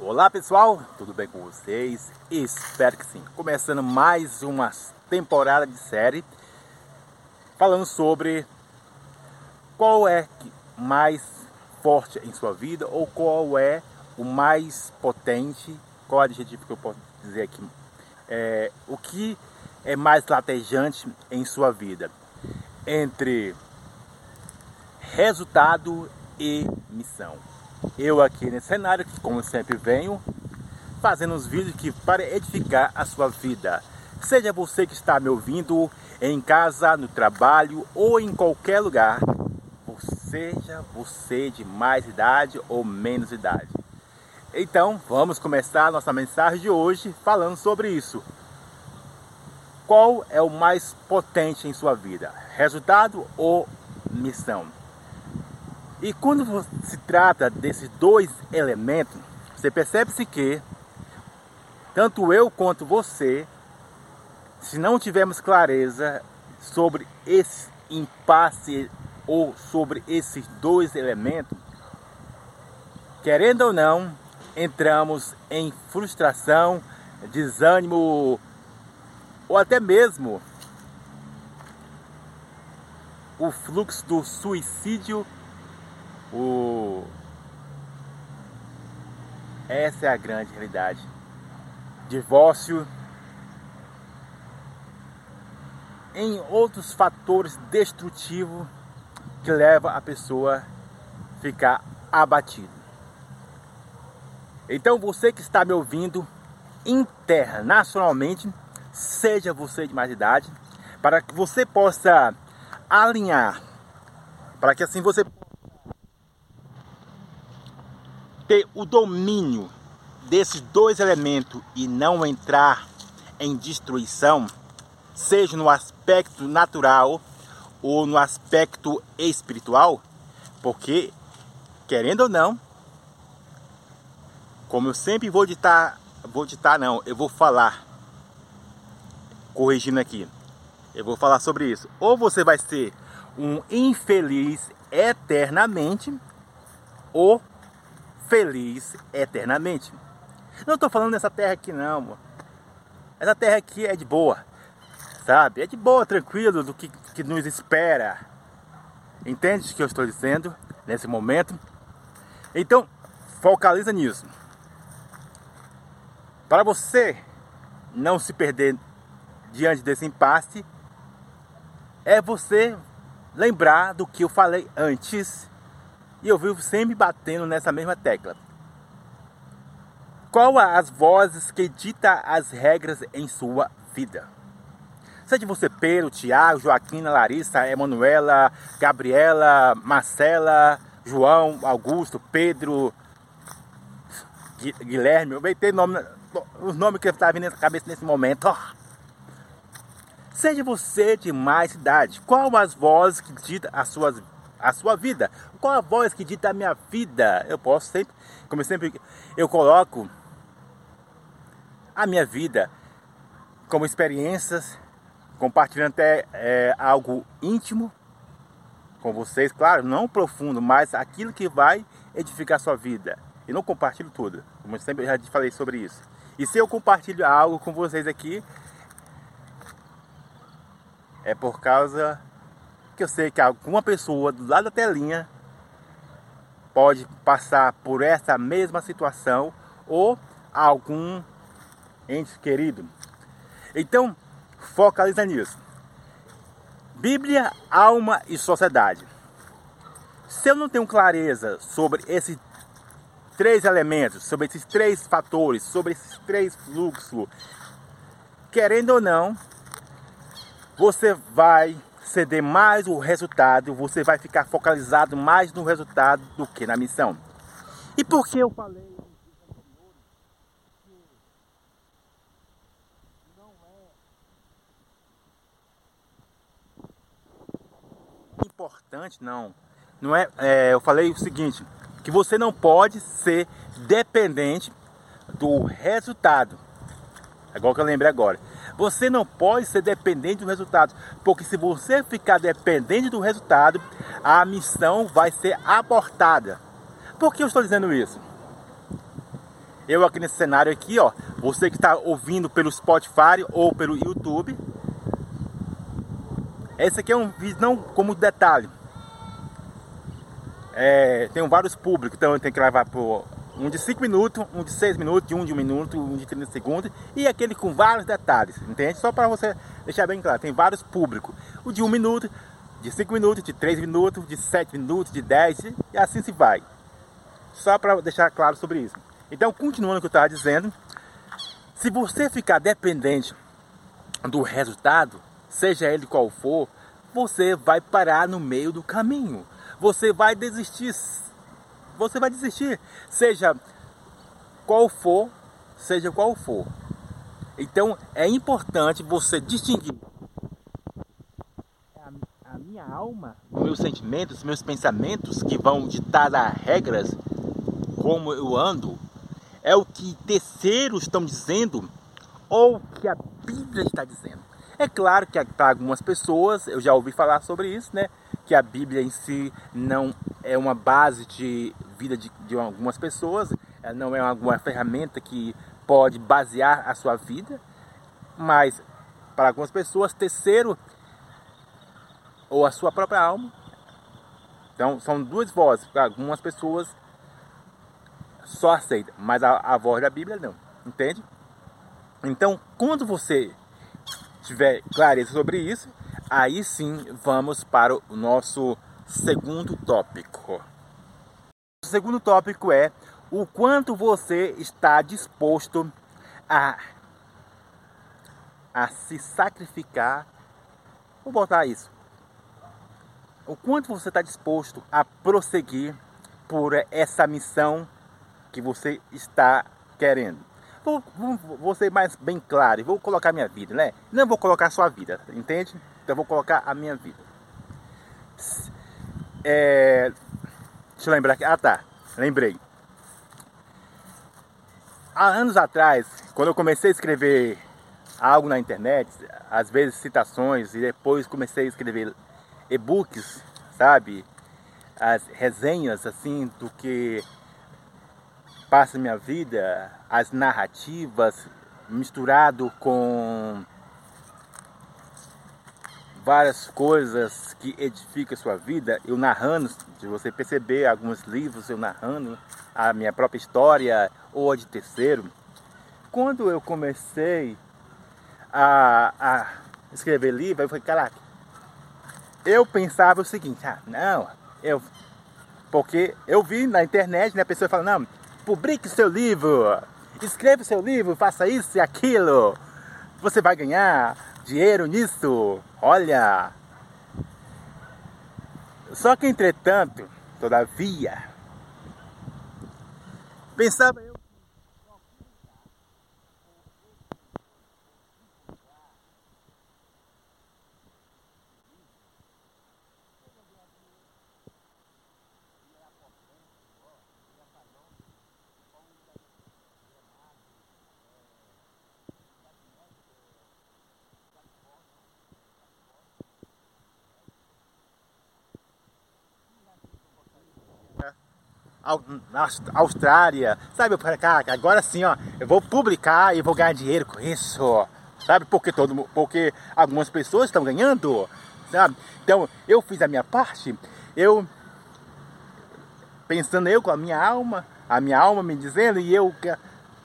Olá pessoal, tudo bem com vocês? Espero que sim. Começando mais uma temporada de série falando sobre qual é mais forte em sua vida ou qual é o mais potente, qual é adjetivo que eu posso dizer aqui, é, o que é mais latejante em sua vida entre resultado e missão. Eu aqui nesse cenário, que como sempre venho, fazendo uns vídeos que para edificar a sua vida. Seja você que está me ouvindo em casa, no trabalho ou em qualquer lugar, seja você de mais idade ou menos idade. Então, vamos começar nossa mensagem de hoje falando sobre isso. Qual é o mais potente em sua vida? Resultado ou missão? E quando se trata desses dois elementos, você percebe-se que tanto eu quanto você, se não tivermos clareza sobre esse impasse ou sobre esses dois elementos, querendo ou não, entramos em frustração, desânimo ou até mesmo o fluxo do suicídio o... Essa é a grande realidade. Divórcio. Em outros fatores destrutivos que leva a pessoa a ficar abatido. Então você que está me ouvindo internacionalmente, seja você de mais idade, para que você possa alinhar, para que assim você ter o domínio desses dois elementos e não entrar em destruição, seja no aspecto natural ou no aspecto espiritual, porque, querendo ou não, como eu sempre vou ditar, vou ditar não, eu vou falar, corrigindo aqui, eu vou falar sobre isso. Ou você vai ser um infeliz eternamente, ou feliz eternamente. Não estou falando dessa terra aqui não, amor. Essa terra aqui é de boa, sabe? É de boa, tranquilo do que, que nos espera. Entende o que eu estou dizendo nesse momento? Então, focaliza nisso. Para você não se perder diante desse impasse, é você lembrar do que eu falei antes e eu vivo sempre batendo nessa mesma tecla. Qual as vozes que dita as regras em sua vida? Seja você Pedro, Tiago, Joaquina, Larissa, Emanuela, Gabriela, Marcela, João, Augusto, Pedro, Guilherme, eu ter nome, os nomes que estão vindo na cabeça nesse momento. Seja você de mais idade, qual as vozes que dita as suas a sua vida. Qual a voz que dita a minha vida? Eu posso sempre, como sempre eu coloco a minha vida como experiências, compartilhando até é, algo íntimo com vocês, claro, não profundo, mas aquilo que vai edificar a sua vida. E não compartilho tudo, como eu sempre já falei sobre isso. E se eu compartilho algo com vocês aqui, é por causa que eu sei que alguma pessoa do lado da telinha pode passar por essa mesma situação ou algum ente querido. Então, focaliza nisso. Bíblia, alma e sociedade. Se eu não tenho clareza sobre esses três elementos, sobre esses três fatores, sobre esses três fluxos, querendo ou não, você vai ceder mais o resultado, você vai ficar focalizado mais no resultado do que na missão. E por que eu falei? Importante não. Não é, é, eu falei o seguinte que você não pode ser dependente do resultado. Igual que eu lembrei agora você não pode ser dependente do resultado, porque se você ficar dependente do resultado, a missão vai ser abortada. Por que eu estou dizendo isso? Eu aqui nesse cenário aqui, ó, você que está ouvindo pelo Spotify ou pelo YouTube. Esse aqui é um vídeo não como detalhe. É, tem vários públicos, então eu tenho que levar por um de 5 minutos, um de 6 minutos, um de 1 um minuto, um de 30 segundos e aquele com vários detalhes, entende? Só para você deixar bem claro, tem vários públicos. O de 1 um minuto, de 5 minutos, de 3 minutos, de 7 minutos, de 10 e assim se vai. Só para deixar claro sobre isso. Então, continuando o que eu estava dizendo, se você ficar dependente do resultado, seja ele qual for, você vai parar no meio do caminho. Você vai desistir. Você vai desistir, seja qual for, seja qual for. Então, é importante você distinguir a minha alma, meus sentimentos, os meus pensamentos que vão ditar as regras como eu ando, é o que terceiros estão dizendo ou o que a Bíblia está dizendo. É claro que para algumas pessoas, eu já ouvi falar sobre isso, né? Que a Bíblia em si não é uma base de vida de, de algumas pessoas, não é alguma ferramenta que pode basear a sua vida, mas para algumas pessoas, terceiro ou a sua própria alma. Então, são duas vozes. Para algumas pessoas só aceitam, mas a, a voz da Bíblia não. Entende? Então, quando você tiver clareza sobre isso, aí sim vamos para o nosso segundo tópico. O segundo tópico é o quanto você está disposto a, a se sacrificar. Vou botar isso o quanto você está disposto a prosseguir por essa missão que você está querendo. Vou, vou, vou ser mais bem claro, vou colocar minha vida, né? Não vou colocar sua vida, entende? Então vou colocar a minha vida. É, deixa eu lembrar aqui. Ah tá, lembrei. Há anos atrás, quando eu comecei a escrever algo na internet, às vezes citações, e depois comecei a escrever e-books, sabe? As resenhas assim do que passa minha vida, as narrativas misturado com várias coisas que edificam a sua vida, eu narrando, de você perceber alguns livros eu narrando a minha própria história ou a de terceiro. Quando eu comecei a, a escrever livro, eu falei, caraca, eu pensava o seguinte, ah, não, eu. Porque eu vi na internet, né, a pessoa falando, não, publique seu livro, escreva seu livro, faça isso e aquilo. Você vai ganhar dinheiro nisso. Olha. Só que entretanto, todavia, pensava eu Austrália, sabe? Cara, agora sim, ó, eu vou publicar e vou ganhar dinheiro com isso, sabe? Porque todo, porque algumas pessoas estão ganhando, sabe? Então eu fiz a minha parte, eu pensando eu com a minha alma, a minha alma me dizendo e eu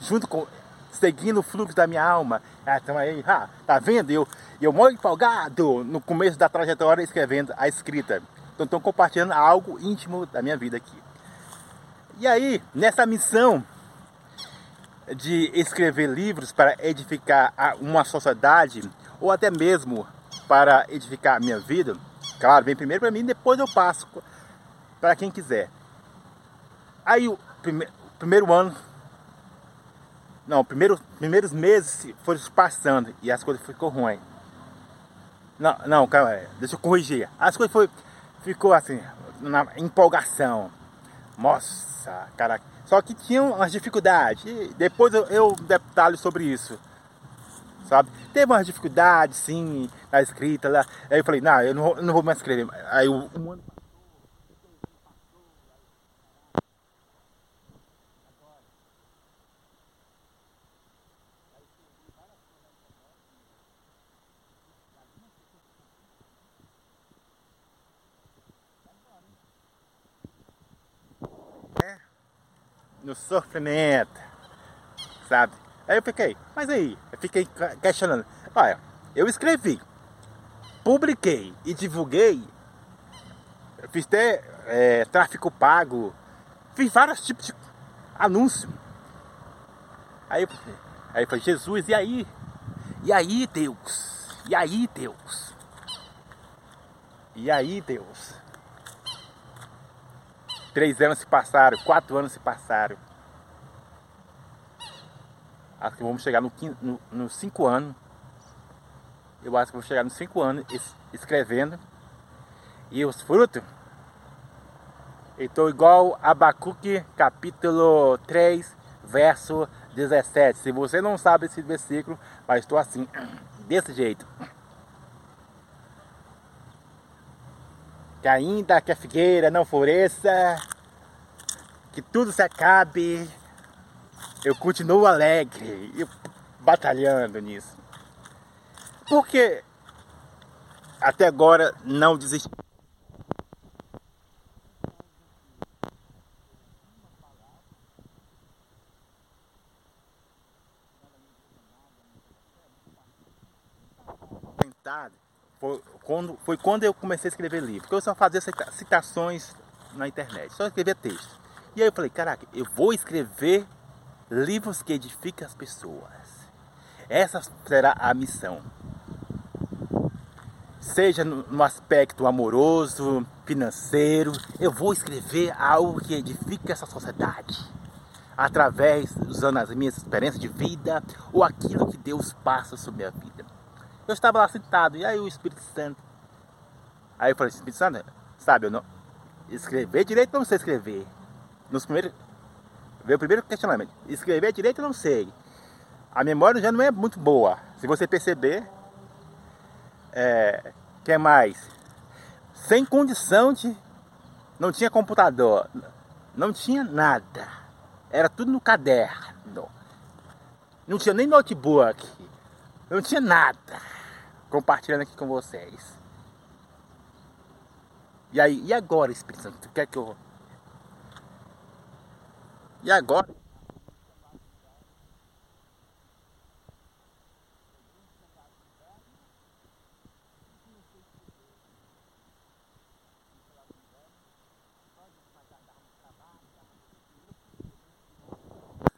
junto com seguindo o fluxo da minha alma. Ah, então aí, ah, tá vendo? Eu eu muito empolgado no começo da trajetória escrevendo a escrita. Então estou compartilhando algo íntimo da minha vida aqui. E aí, nessa missão de escrever livros para edificar uma sociedade, ou até mesmo para edificar a minha vida, claro, vem primeiro para mim, depois eu passo para quem quiser. Aí o prime primeiro ano, não, primeiro, primeiros meses foram passando e as coisas ficou ruim. Não, não, calma, deixa eu corrigir. As coisas foi, ficou assim, na empolgação. Nossa, cara. Só que tinha umas dificuldades. E depois eu, eu detalho sobre isso. Sabe? Teve umas dificuldades, sim, na escrita lá. Aí eu falei, não, eu não, não vou mais escrever. Aí um ano sofrimento, sabe? Aí eu fiquei, mas aí, eu fiquei questionando. Olha, eu escrevi, publiquei e divulguei, fiz até é, tráfico pago, fiz vários tipos de anúncio. Aí, aí eu falei, Jesus, e aí? E aí, Deus? E aí, Deus? E aí, Deus? Três anos se passaram, quatro anos se passaram. Acho que vamos chegar no, no, no cinco anos. Eu acho que vou chegar nos cinco anos escrevendo. E os frutos. Estou igual Abacuque capítulo 3, verso 17. Se você não sabe esse versículo, mas estou assim, desse jeito. Que ainda que a figueira não floresça, que tudo se acabe, eu continuo alegre e batalhando nisso. Porque até agora não desisti. Foi quando, foi quando eu comecei a escrever livro. Porque eu só fazia citações na internet, só escrevia texto. E aí eu falei, caraca, eu vou escrever livros que edificam as pessoas. Essa será a missão. Seja no aspecto amoroso, financeiro, eu vou escrever algo que edifique essa sociedade. Através, usando as minhas experiências de vida ou aquilo que Deus passa sobre a vida. Eu estava lá sentado, e aí o Espírito Santo. Aí eu falei, Espírito Santo, sabe, eu não. Escrever direito não sei escrever. Nos primeiros, Veio o primeiro questionamento. Escrever direito eu não sei. A memória já não é muito boa. Se você perceber, é, que mais? Sem condição de. Não tinha computador. Não tinha nada. Era tudo no caderno. Não tinha nem notebook. Não tinha nada. Compartilhando aqui com vocês. E aí, e agora, Espírito Santo? O que é que eu e agora?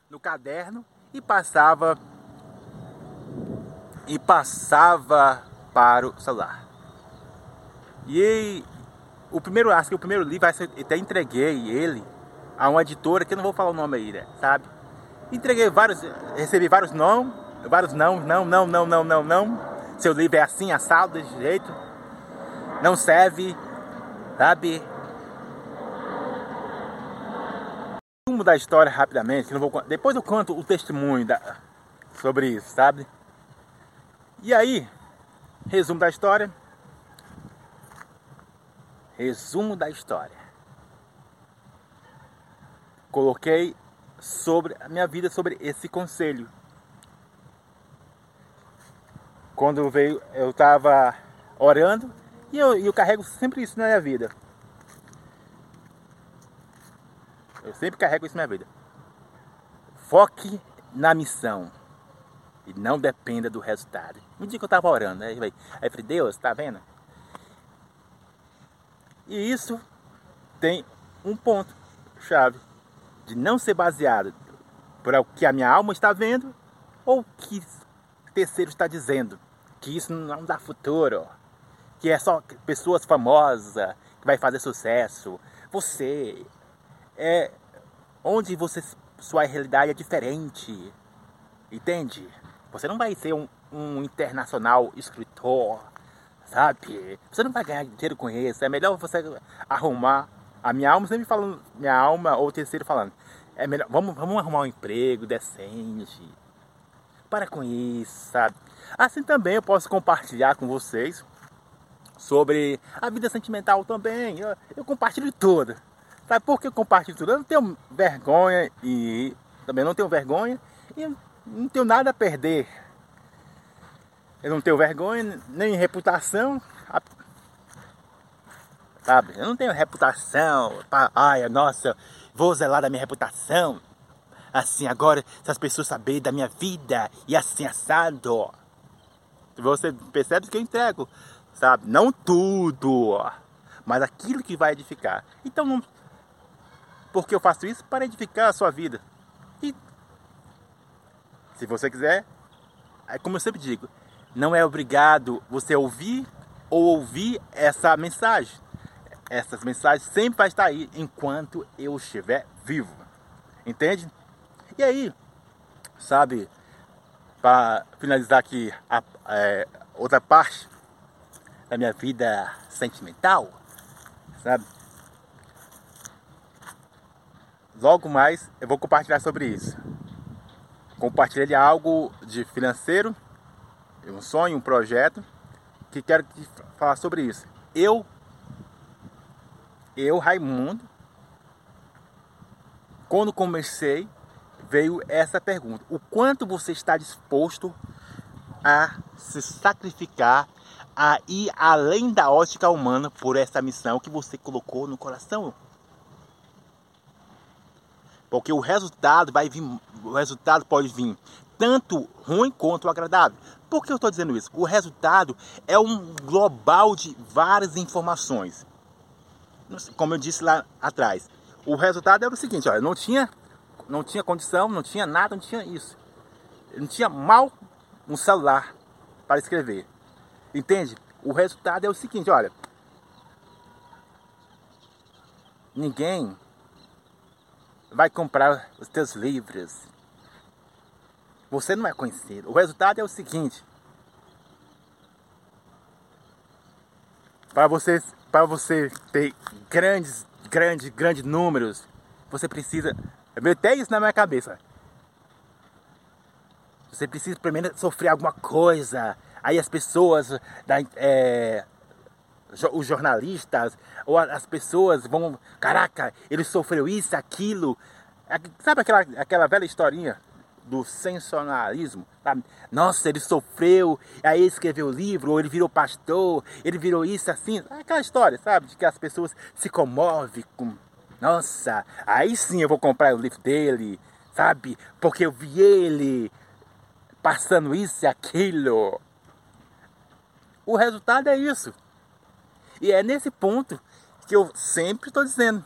No caderno e passava e passava para o celular. E o primeiro, acho que o primeiro livro, até entreguei ele a uma editora que eu não vou falar o nome aí, né, sabe? Entreguei vários, recebi vários não, vários não, não, não, não, não, não, não. Seu livro é assim, assado, desse jeito. Não serve, sabe? Resumo da história rapidamente, vou depois eu conto o testemunho da, sobre isso, sabe? E aí, resumo da história. Resumo da história coloquei sobre a minha vida sobre esse conselho. Quando veio, eu estava orando e eu, eu carrego sempre isso na minha vida. Eu sempre carrego isso na minha vida. Foque na missão e não dependa do resultado. Um dia que eu estava orando, aí, aí eu falei, Deus, está vendo? E isso tem um ponto chave de não ser baseado por o que a minha alma está vendo ou o que o terceiro está dizendo. Que isso não dá futuro. Que é só pessoas famosas que vai fazer sucesso. Você é onde você sua realidade é diferente. Entende? Você não vai ser um, um internacional escritor, sabe? Você não vai ganhar dinheiro com isso. É melhor você arrumar a minha alma sempre falando, minha alma ou o terceiro falando, é melhor, vamos, vamos arrumar um emprego decente. Para com isso, sabe? Assim também eu posso compartilhar com vocês sobre a vida sentimental também. Eu, eu compartilho tudo. Sabe por que eu compartilho tudo? Eu não tenho vergonha e também não tenho vergonha e não tenho nada a perder. Eu não tenho vergonha nem reputação sabe? Eu não tenho reputação, pra, ai, nossa, vou zelar da minha reputação. assim, agora, se as pessoas saberem da minha vida e assim assado, você percebe que eu entrego, sabe? Não tudo, mas aquilo que vai edificar. Então, não, porque eu faço isso para edificar a sua vida. E se você quiser, é como eu sempre digo, não é obrigado você ouvir ou ouvir essa mensagem. Essas mensagens sempre vai estar aí enquanto eu estiver vivo. Entende? E aí, sabe, para finalizar aqui a, é, outra parte da minha vida sentimental, sabe? Logo mais eu vou compartilhar sobre isso. Compartilhei algo de financeiro, um sonho, um projeto, que quero falar sobre isso. Eu, eu, Raimundo, quando comecei, veio essa pergunta: o quanto você está disposto a se sacrificar, a ir além da ótica humana por essa missão que você colocou no coração? Porque o resultado vai vir, o resultado pode vir tanto ruim quanto agradável. Por que eu estou dizendo isso? O resultado é um global de várias informações. Como eu disse lá atrás, o resultado era o seguinte: olha, não tinha, não tinha condição, não tinha nada, não tinha isso. Não tinha mal um celular para escrever. Entende? O resultado é o seguinte: olha, ninguém vai comprar os teus livros. Você não é conhecido. O resultado é o seguinte: para você, para você ter grandes, grandes, grandes números, você precisa. Eu até isso na minha cabeça. Você precisa primeiro sofrer alguma coisa. Aí as pessoas da, é, os jornalistas ou as pessoas vão, caraca, ele sofreu isso, aquilo. Sabe aquela, aquela velha historinha do sensacionalismo? Sabe? Nossa, ele sofreu, aí escreveu o livro, ou ele virou pastor, ele virou isso assim. Aquela história, sabe? De que as pessoas se comovem com. Nossa, aí sim eu vou comprar o livro dele, sabe? Porque eu vi ele passando isso e aquilo. O resultado é isso. E é nesse ponto que eu sempre estou dizendo.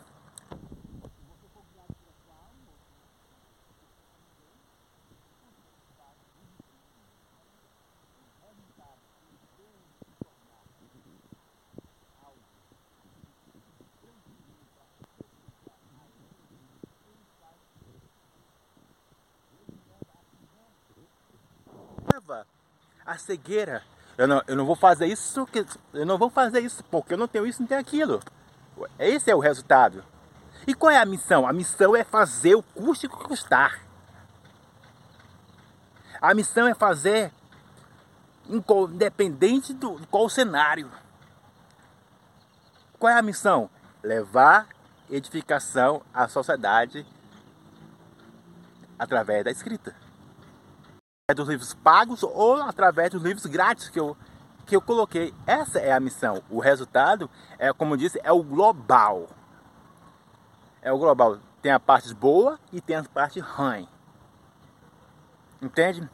A cegueira eu não, eu não vou fazer isso, eu não vou fazer isso porque eu não tenho isso, não tenho aquilo. Esse é o resultado. E qual é a missão? A missão é fazer o custo que custar. A missão é fazer independente do qual cenário. Qual é a missão? Levar edificação à sociedade através da escrita dos livros pagos ou através dos livros grátis que eu, que eu coloquei. Essa é a missão. O resultado, é como eu disse, é o global. É o global. Tem a parte boa e tem a parte ruim. Entende?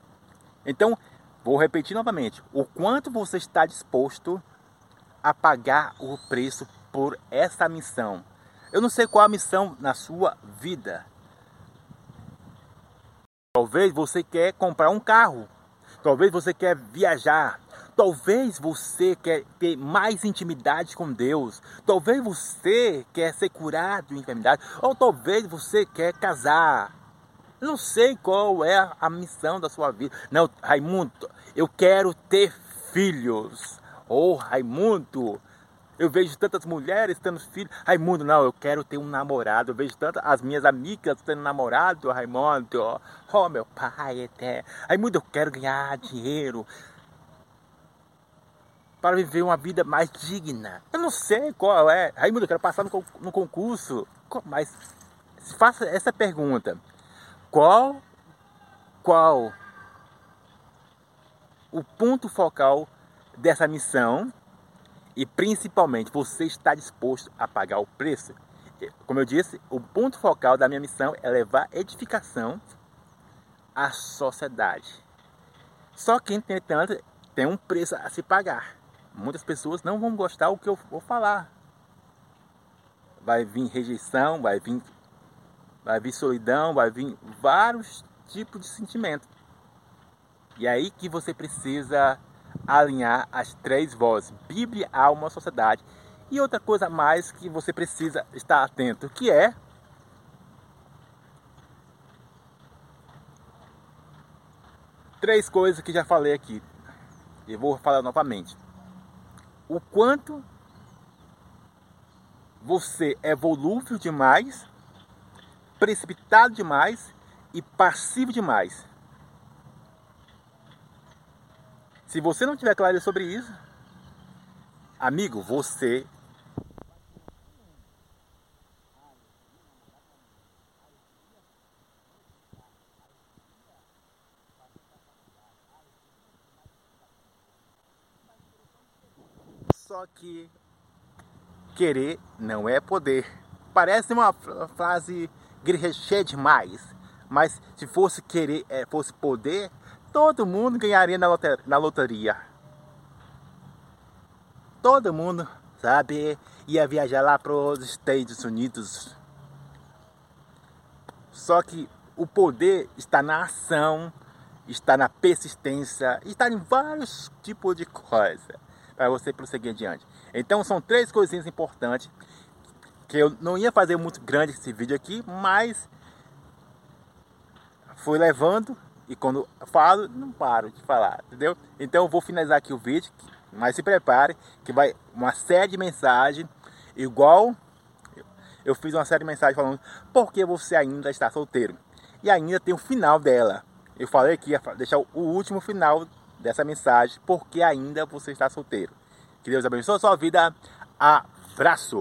Então, vou repetir novamente. O quanto você está disposto a pagar o preço por essa missão. Eu não sei qual a missão na sua vida. Talvez você quer comprar um carro. Talvez você quer viajar. Talvez você quer ter mais intimidade com Deus. Talvez você quer ser curado de enfermidade. Ou talvez você quer casar. Não sei qual é a missão da sua vida. Não, Raimundo, eu quero ter filhos. Oh, Raimundo, eu vejo tantas mulheres tendo filhos. Raimundo, não, eu quero ter um namorado. Eu vejo tantas as minhas amigas tendo namorado, Raimundo. Oh, meu pai até. Raimundo, eu quero ganhar dinheiro para viver uma vida mais digna. Eu não sei qual é. Raimundo, eu quero passar no, no concurso. Mas faça essa pergunta. Qual, qual o ponto focal dessa missão e principalmente, você está disposto a pagar o preço? como eu disse, o ponto focal da minha missão é levar edificação à sociedade. Só que, entretanto, tem um preço a se pagar. Muitas pessoas não vão gostar do que eu vou falar. Vai vir rejeição, vai vir, vai vir solidão, vai vir vários tipos de sentimentos. E é aí que você precisa alinhar as três vozes: Bíblia, alma, sociedade. E outra coisa mais que você precisa estar atento, que é três coisas que já falei aqui. E vou falar novamente. O quanto você é volúvel demais, precipitado demais e passivo demais. Se você não tiver clareza sobre isso, amigo, você Só que querer não é poder. Parece uma frase cheia demais, mas se fosse querer, é, fosse poder, todo mundo ganharia na loteria. Todo mundo, sabe, ia viajar lá para os Estados Unidos. Só que o poder está na ação, está na persistência, está em vários tipos de coisa para você prosseguir adiante. Então são três coisinhas importantes que eu não ia fazer muito grande esse vídeo aqui, mas fui levando e quando falo não paro de falar, entendeu? Então eu vou finalizar aqui o vídeo, mas se prepare que vai uma série de mensagens igual eu fiz uma série de mensagens falando por que você ainda está solteiro. E ainda tem o final dela. Eu falei que ia deixar o último final dessa mensagem, porque ainda você está solteiro. Que Deus abençoe a sua vida. Abraço!